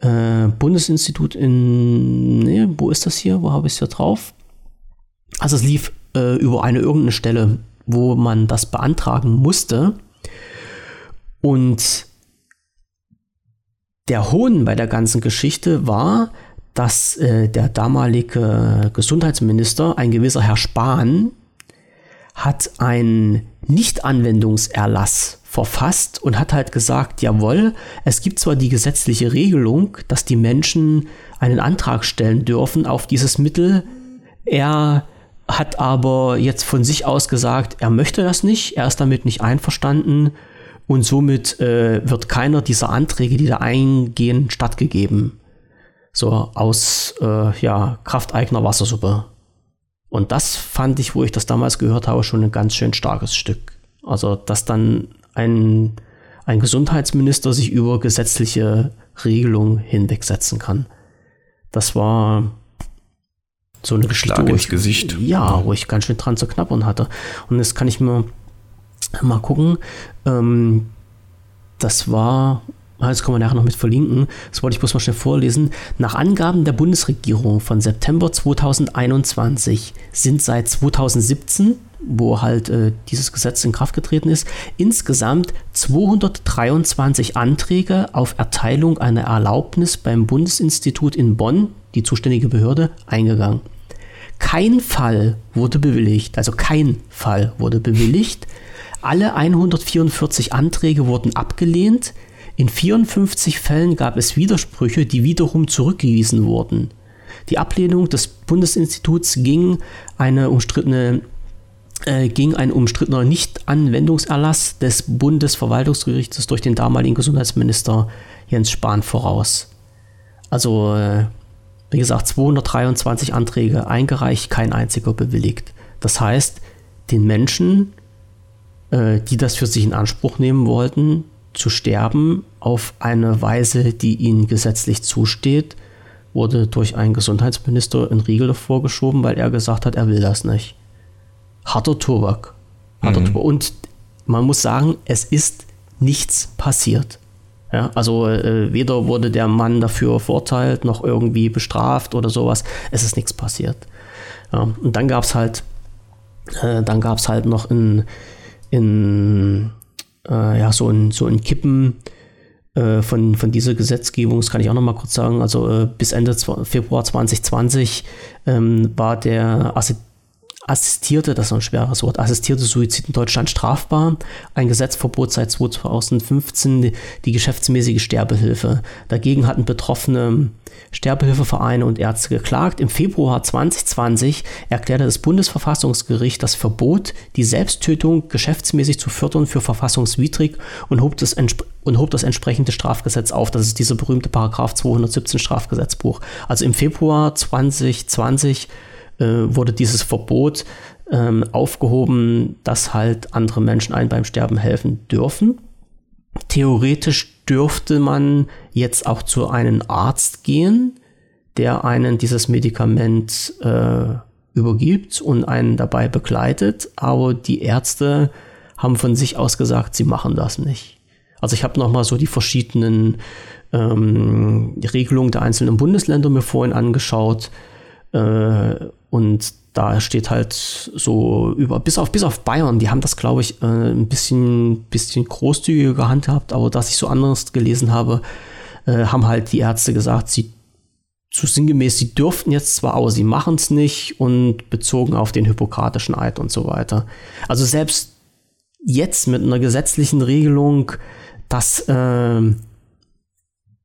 äh, Bundesinstitut in, nee, wo ist das hier? Wo habe ich es hier drauf? Also es lief äh, über eine irgendeine Stelle, wo man das beantragen musste. Und der Hohn bei der ganzen Geschichte war, dass äh, der damalige Gesundheitsminister, ein gewisser Herr Spahn, hat einen Nichtanwendungserlass verfasst und hat halt gesagt, jawohl, es gibt zwar die gesetzliche Regelung, dass die Menschen einen Antrag stellen dürfen auf dieses Mittel, er hat aber jetzt von sich aus gesagt, er möchte das nicht, er ist damit nicht einverstanden und somit äh, wird keiner dieser Anträge, die da eingehen, stattgegeben. So aus äh, ja, Kraft eigener Wassersuppe. Und das fand ich, wo ich das damals gehört habe, schon ein ganz schön starkes Stück. Also, dass dann ein, ein Gesundheitsminister sich über gesetzliche Regelungen hinwegsetzen kann. Das war so eine Geschichte, wo ich, Gesicht. Ja, wo ich ganz schön dran zu knappern hatte. Und jetzt kann ich mir mal gucken. Ähm, das war, das können wir nachher noch mit verlinken. Das wollte ich bloß mal schnell vorlesen. Nach Angaben der Bundesregierung von September 2021 sind seit 2017 wo halt äh, dieses Gesetz in Kraft getreten ist, insgesamt 223 Anträge auf Erteilung einer Erlaubnis beim Bundesinstitut in Bonn, die zuständige Behörde, eingegangen. Kein Fall wurde bewilligt, also kein Fall wurde bewilligt. Alle 144 Anträge wurden abgelehnt. In 54 Fällen gab es Widersprüche, die wiederum zurückgewiesen wurden. Die Ablehnung des Bundesinstituts ging eine umstrittene äh, ging ein umstrittener Nichtanwendungserlass des Bundesverwaltungsgerichtes durch den damaligen Gesundheitsminister Jens Spahn voraus. Also, äh, wie gesagt, 223 Anträge eingereicht, kein einziger bewilligt. Das heißt, den Menschen, äh, die das für sich in Anspruch nehmen wollten, zu sterben auf eine Weise, die ihnen gesetzlich zusteht, wurde durch einen Gesundheitsminister in Riegel vorgeschoben, weil er gesagt hat, er will das nicht. Harter Tobak. Harter mhm. Tobak. Und man muss sagen, es ist nichts passiert. Ja, also äh, weder wurde der Mann dafür verurteilt noch irgendwie bestraft oder sowas. Es ist nichts passiert. Ja, und dann gab es halt, äh, dann gab es halt noch in, in ja, so ein, so ein Kippen äh, von, von dieser Gesetzgebung, das kann ich auch noch mal kurz sagen, also äh, bis Ende Februar 2020 ähm, war der Asset assistierte, das ist ein schweres Wort, assistierte Suizid in Deutschland strafbar. Ein Gesetzverbot seit 2015, die geschäftsmäßige Sterbehilfe. Dagegen hatten betroffene Sterbehilfevereine und Ärzte geklagt. Im Februar 2020 erklärte das Bundesverfassungsgericht das Verbot, die Selbsttötung geschäftsmäßig zu fördern, für verfassungswidrig und hob das, und hob das entsprechende Strafgesetz auf. Das ist dieser berühmte Paragraph 217 Strafgesetzbuch. Also im Februar 2020 äh, wurde dieses Verbot ähm, aufgehoben, dass halt andere Menschen einen beim Sterben helfen dürfen. Theoretisch dürfte man jetzt auch zu einem Arzt gehen, der einen dieses Medikament äh, übergibt und einen dabei begleitet, aber die Ärzte haben von sich aus gesagt, sie machen das nicht. Also ich habe nochmal so die verschiedenen ähm, Regelungen der einzelnen Bundesländer mir vorhin angeschaut äh, und da steht halt so über, bis auf, bis auf Bayern, die haben das, glaube ich, äh, ein bisschen, bisschen großzügiger gehandhabt, aber dass ich so anderes gelesen habe, äh, haben halt die Ärzte gesagt, sie zu sinngemäß, sie dürften jetzt zwar, aber sie machen es nicht und bezogen auf den Hippokratischen Eid und so weiter. Also selbst jetzt mit einer gesetzlichen Regelung, dass äh,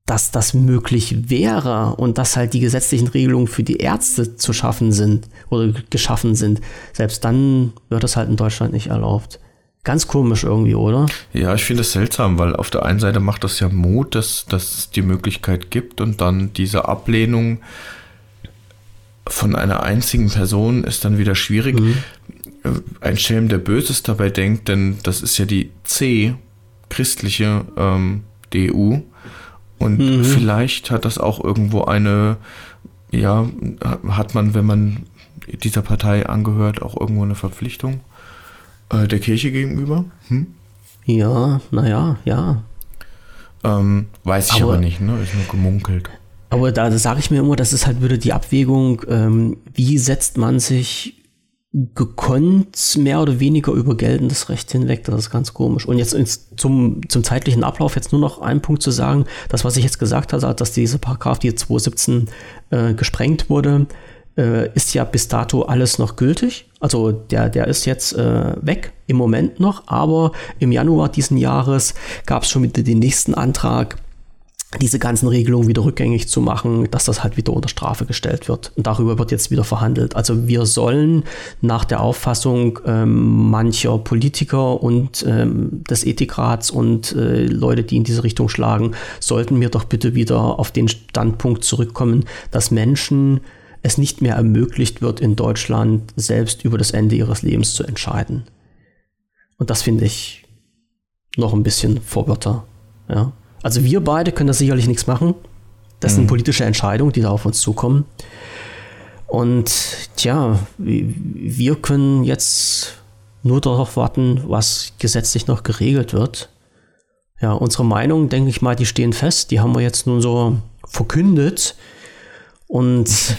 dass das möglich wäre und dass halt die gesetzlichen Regelungen für die Ärzte zu schaffen sind oder geschaffen sind, selbst dann wird das halt in Deutschland nicht erlaubt. Ganz komisch irgendwie, oder? Ja, ich finde es seltsam, weil auf der einen Seite macht das ja Mut, dass, dass es die Möglichkeit gibt und dann diese Ablehnung von einer einzigen Person ist dann wieder schwierig. Mhm. Ein Schelm, der Böses dabei denkt, denn das ist ja die C, christliche ähm, DU und mhm. vielleicht hat das auch irgendwo eine, ja, hat man, wenn man dieser Partei angehört, auch irgendwo eine Verpflichtung äh, der Kirche gegenüber? Hm? Ja, naja, ja. Ähm, weiß ich aber, aber, nicht, ne? Ist nur gemunkelt. Aber da sage ich mir immer, das ist halt wieder die Abwägung, ähm, wie setzt man sich gekonnt mehr oder weniger über geltendes Recht hinweg. Das ist ganz komisch. Und jetzt ins, zum, zum zeitlichen Ablauf jetzt nur noch einen Punkt zu sagen. Das, was ich jetzt gesagt habe, dass diese Paragraph, die 217 äh, gesprengt wurde, äh, ist ja bis dato alles noch gültig. Also der, der ist jetzt äh, weg im Moment noch, aber im Januar diesen Jahres gab es schon wieder den nächsten Antrag diese ganzen Regelungen wieder rückgängig zu machen, dass das halt wieder unter Strafe gestellt wird. Und darüber wird jetzt wieder verhandelt. Also wir sollen nach der Auffassung ähm, mancher Politiker und ähm, des Ethikrats und äh, Leute, die in diese Richtung schlagen, sollten wir doch bitte wieder auf den Standpunkt zurückkommen, dass Menschen es nicht mehr ermöglicht wird, in Deutschland selbst über das Ende ihres Lebens zu entscheiden. Und das finde ich noch ein bisschen Vorwörter. Ja. Also wir beide können da sicherlich nichts machen. Das sind mhm. politische Entscheidungen, die da auf uns zukommen. Und tja, wir können jetzt nur darauf warten, was gesetzlich noch geregelt wird. Ja, unsere Meinungen, denke ich mal, die stehen fest. Die haben wir jetzt nun so verkündet. Und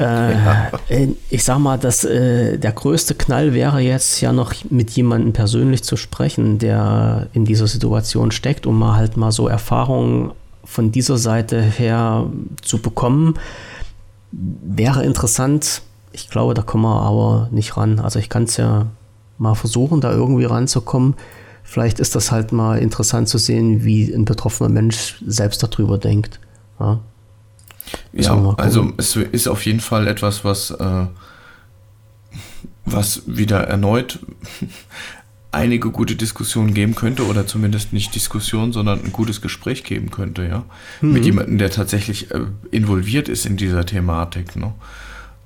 Äh, ja. Äh, ich sag mal, dass äh, der größte Knall wäre jetzt ja noch mit jemandem persönlich zu sprechen, der in dieser Situation steckt, um mal halt mal so Erfahrungen von dieser Seite her zu bekommen. Wäre interessant. Ich glaube, da kommen wir aber nicht ran. Also ich kann es ja mal versuchen, da irgendwie ranzukommen. Vielleicht ist das halt mal interessant zu sehen, wie ein betroffener Mensch selbst darüber denkt. Ja, ja also es ist auf jeden Fall etwas, was, äh, was wieder erneut einige gute Diskussionen geben könnte oder zumindest nicht Diskussion, sondern ein gutes Gespräch geben könnte, ja. Mhm. Mit jemandem, der tatsächlich äh, involviert ist in dieser Thematik. Ne?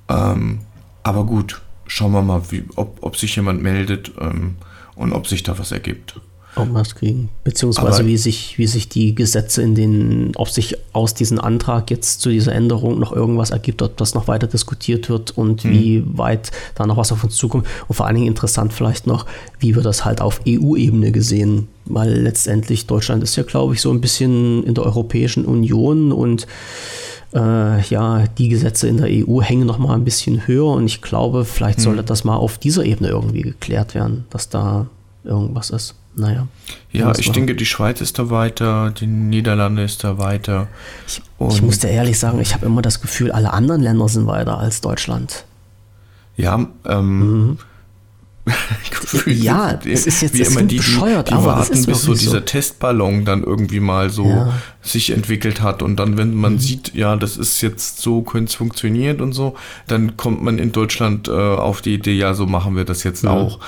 Ähm, aber gut, schauen wir mal, wie, ob, ob sich jemand meldet ähm, und ob sich da was ergibt es kriegen. Beziehungsweise Aber wie sich, wie sich die Gesetze in den, ob sich aus diesem Antrag jetzt zu dieser Änderung noch irgendwas ergibt, ob das noch weiter diskutiert wird und hm. wie weit da noch was auf uns zukommt. Und vor allen Dingen interessant vielleicht noch, wie wird das halt auf EU-Ebene gesehen? Weil letztendlich Deutschland ist ja, glaube ich, so ein bisschen in der Europäischen Union und äh, ja, die Gesetze in der EU hängen noch mal ein bisschen höher und ich glaube, vielleicht hm. sollte das mal auf dieser Ebene irgendwie geklärt werden, dass da irgendwas ist. Naja. Ja, ich denke, die Schweiz ist da weiter, die Niederlande ist da weiter. Ich, ich muss dir ehrlich sagen, ich habe immer das Gefühl, alle anderen Länder sind weiter als Deutschland. Ja, ähm. Mhm. ja, es ist jetzt wie immer die, bescheuert, die, die warten, bis so dieser so. Testballon dann irgendwie mal so ja. sich entwickelt hat und dann, wenn man mhm. sieht, ja, das ist jetzt so, könnte es funktionieren und so, dann kommt man in Deutschland äh, auf die Idee, ja, so machen wir das jetzt ja. auch.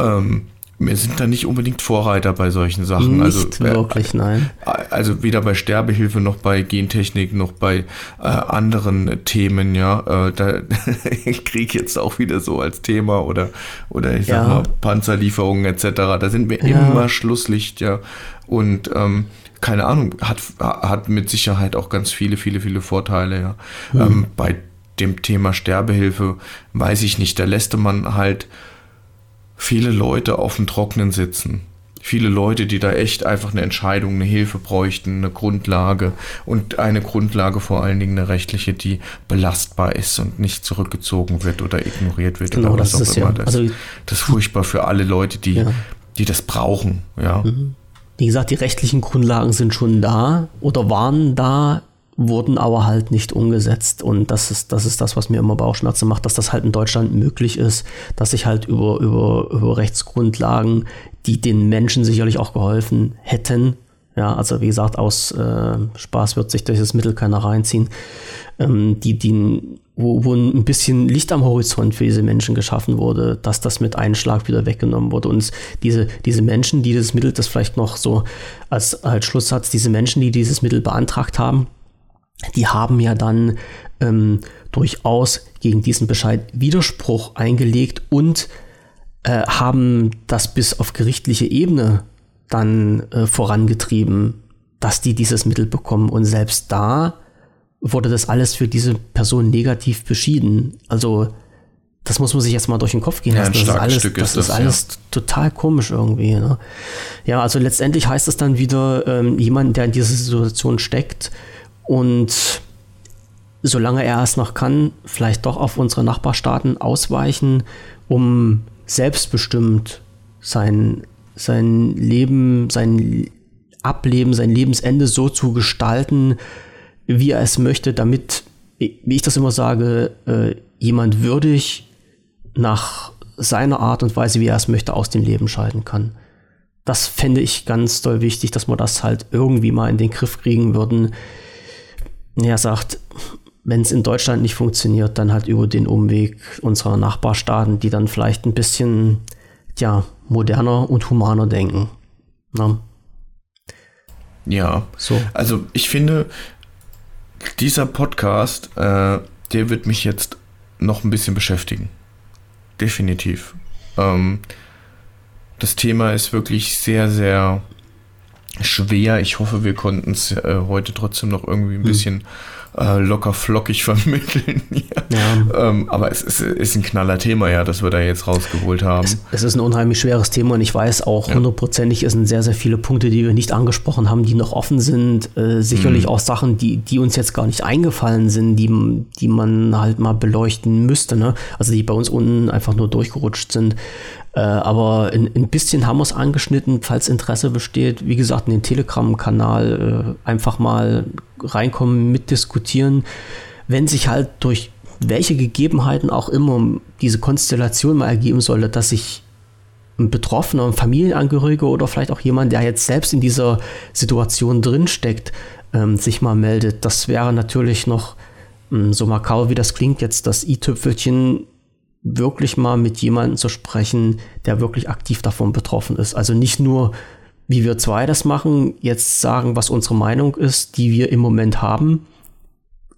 Ähm, wir sind da nicht unbedingt Vorreiter bei solchen Sachen. Nicht also, wirklich, äh, nein. Also weder bei Sterbehilfe noch bei Gentechnik noch bei äh, anderen Themen, ja. Äh, da Krieg jetzt auch wieder so als Thema oder, oder ich sag ja. mal Panzerlieferungen etc. Da sind wir ja. immer Schlusslicht, ja. Und ähm, keine Ahnung, hat, hat mit Sicherheit auch ganz viele, viele, viele Vorteile, ja. Mhm. Ähm, bei dem Thema Sterbehilfe weiß ich nicht, da lässt man halt viele Leute auf dem Trockenen sitzen. Viele Leute, die da echt einfach eine Entscheidung, eine Hilfe bräuchten, eine Grundlage und eine Grundlage vor allen Dingen eine rechtliche, die belastbar ist und nicht zurückgezogen wird oder ignoriert wird genau, oder was auch immer. Ja. Das, also, das ist furchtbar für alle Leute, die, ja. die das brauchen. Ja. Mhm. Wie gesagt, die rechtlichen Grundlagen sind schon da oder waren da wurden aber halt nicht umgesetzt. Und das ist, das ist das, was mir immer Bauchschmerzen macht, dass das halt in Deutschland möglich ist, dass sich halt über, über, über Rechtsgrundlagen, die den Menschen sicherlich auch geholfen hätten, ja, also wie gesagt, aus äh, Spaß wird sich dieses Mittel keiner reinziehen, ähm, die, die, wo, wo ein bisschen Licht am Horizont für diese Menschen geschaffen wurde, dass das mit einem Schlag wieder weggenommen wurde. Und diese, diese Menschen, die dieses Mittel, das vielleicht noch so als, als Schlusssatz, diese Menschen, die dieses Mittel beantragt haben, die haben ja dann ähm, durchaus gegen diesen Bescheid Widerspruch eingelegt und äh, haben das bis auf gerichtliche Ebene dann äh, vorangetrieben, dass die dieses Mittel bekommen. Und selbst da wurde das alles für diese Person negativ beschieden. Also das muss man sich jetzt mal durch den Kopf gehen lassen. Ja, das ist alles, Stück das ist, das, alles ja. total komisch irgendwie. Ne? Ja, also letztendlich heißt es dann wieder, ähm, jemand, der in dieser Situation steckt, und solange er es noch kann, vielleicht doch auf unsere Nachbarstaaten ausweichen, um selbstbestimmt sein, sein Leben, sein Ableben, sein Lebensende so zu gestalten, wie er es möchte, damit, wie ich das immer sage, äh, jemand würdig nach seiner Art und Weise, wie er es möchte, aus dem Leben scheiden kann. Das fände ich ganz doll wichtig, dass wir das halt irgendwie mal in den Griff kriegen würden ja, sagt, wenn es in Deutschland nicht funktioniert, dann halt über den Umweg unserer Nachbarstaaten, die dann vielleicht ein bisschen ja, moderner und humaner denken. Na? Ne? Ja, so. also ich finde, dieser Podcast, äh, der wird mich jetzt noch ein bisschen beschäftigen. Definitiv. Ähm, das Thema ist wirklich sehr, sehr schwer. Ich hoffe, wir konnten es äh, heute trotzdem noch irgendwie ein hm. bisschen äh, locker flockig vermitteln. ja. Ähm, aber es ist, ist, ein knaller Thema, ja, das wir da jetzt rausgeholt haben. Es, es ist ein unheimlich schweres Thema und ich weiß auch hundertprozentig, ja. es sind sehr, sehr viele Punkte, die wir nicht angesprochen haben, die noch offen sind. Äh, sicherlich mhm. auch Sachen, die, die uns jetzt gar nicht eingefallen sind, die, die man halt mal beleuchten müsste. Ne? Also die bei uns unten einfach nur durchgerutscht sind. Äh, aber ein, ein bisschen haben wir es angeschnitten, falls Interesse besteht. Wie gesagt, in den Telegram-Kanal äh, einfach mal reinkommen, mitdiskutieren. Wenn sich halt durch welche Gegebenheiten auch immer diese Konstellation mal ergeben sollte, dass sich ein Betroffener, ein Familienangehöriger oder vielleicht auch jemand, der jetzt selbst in dieser Situation drinsteckt, ähm, sich mal meldet. Das wäre natürlich noch ähm, so makaber, wie das klingt, jetzt das i-Tüpfelchen wirklich mal mit jemandem zu sprechen, der wirklich aktiv davon betroffen ist. Also nicht nur, wie wir zwei das machen, jetzt sagen, was unsere Meinung ist, die wir im Moment haben,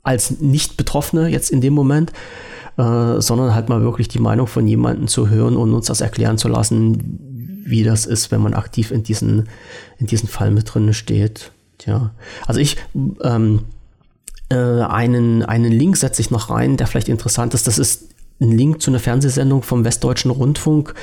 als Nicht-Betroffene jetzt in dem Moment, äh, sondern halt mal wirklich die Meinung von jemandem zu hören und uns das erklären zu lassen, wie das ist, wenn man aktiv in diesen, in diesen Fall mit drin steht. Tja. Also ich, ähm, äh, einen, einen Link setze ich noch rein, der vielleicht interessant ist. Das ist ein Link zu einer Fernsehsendung vom Westdeutschen Rundfunk,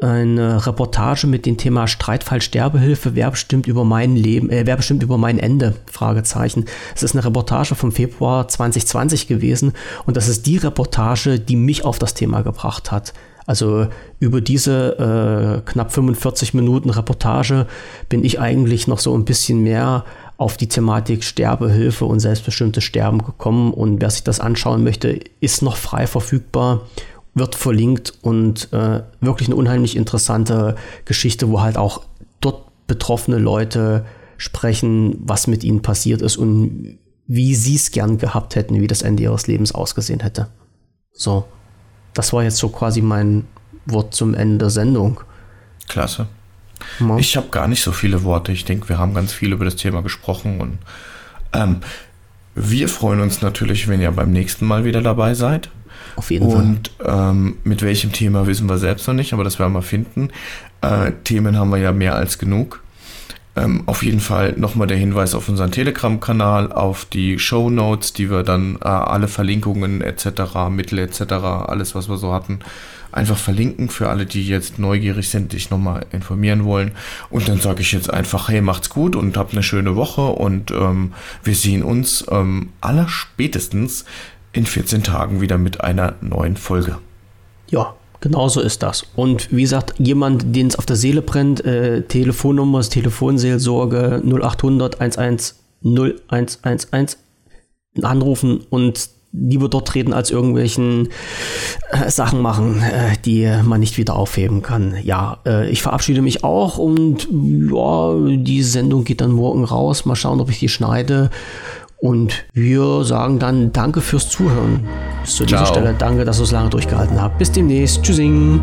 eine Reportage mit dem Thema Streitfall Sterbehilfe, wer bestimmt über mein Leben, äh, wer bestimmt über mein Ende? Fragezeichen. Es ist eine Reportage vom Februar 2020 gewesen und das ist die Reportage, die mich auf das Thema gebracht hat. Also über diese äh, knapp 45 Minuten Reportage bin ich eigentlich noch so ein bisschen mehr auf die Thematik Sterbehilfe und selbstbestimmtes Sterben gekommen. Und wer sich das anschauen möchte, ist noch frei verfügbar, wird verlinkt und äh, wirklich eine unheimlich interessante Geschichte, wo halt auch dort betroffene Leute sprechen, was mit ihnen passiert ist und wie sie es gern gehabt hätten, wie das Ende ihres Lebens ausgesehen hätte. So, das war jetzt so quasi mein Wort zum Ende der Sendung. Klasse. Ja. Ich habe gar nicht so viele Worte. Ich denke, wir haben ganz viel über das Thema gesprochen und ähm, wir freuen uns natürlich, wenn ihr beim nächsten Mal wieder dabei seid. Auf jeden Fall. Und ähm, mit welchem Thema wissen wir selbst noch nicht, aber das werden wir finden. Äh, Themen haben wir ja mehr als genug. Ähm, auf jeden Fall nochmal der Hinweis auf unseren Telegram-Kanal, auf die Show Notes, die wir dann äh, alle Verlinkungen etc., Mittel etc., alles was wir so hatten, einfach verlinken für alle, die jetzt neugierig sind, dich nochmal informieren wollen. Und dann sage ich jetzt einfach, hey, macht's gut und habt eine schöne Woche und ähm, wir sehen uns ähm, allerspätestens in 14 Tagen wieder mit einer neuen Folge. Ja, genau so ist das. Und wie gesagt, jemand, den es auf der Seele brennt, äh, Telefonnummer, Telefonseelsorge 0800 11 0111 anrufen und lieber dort reden, als irgendwelchen äh, Sachen machen, äh, die man nicht wieder aufheben kann. Ja, äh, ich verabschiede mich auch und ja, die Sendung geht dann morgen raus. Mal schauen, ob ich die schneide. Und wir sagen dann Danke fürs Zuhören. Bis zu dieser Stelle danke, dass ihr es lange durchgehalten habt. Bis demnächst. Tschüssing.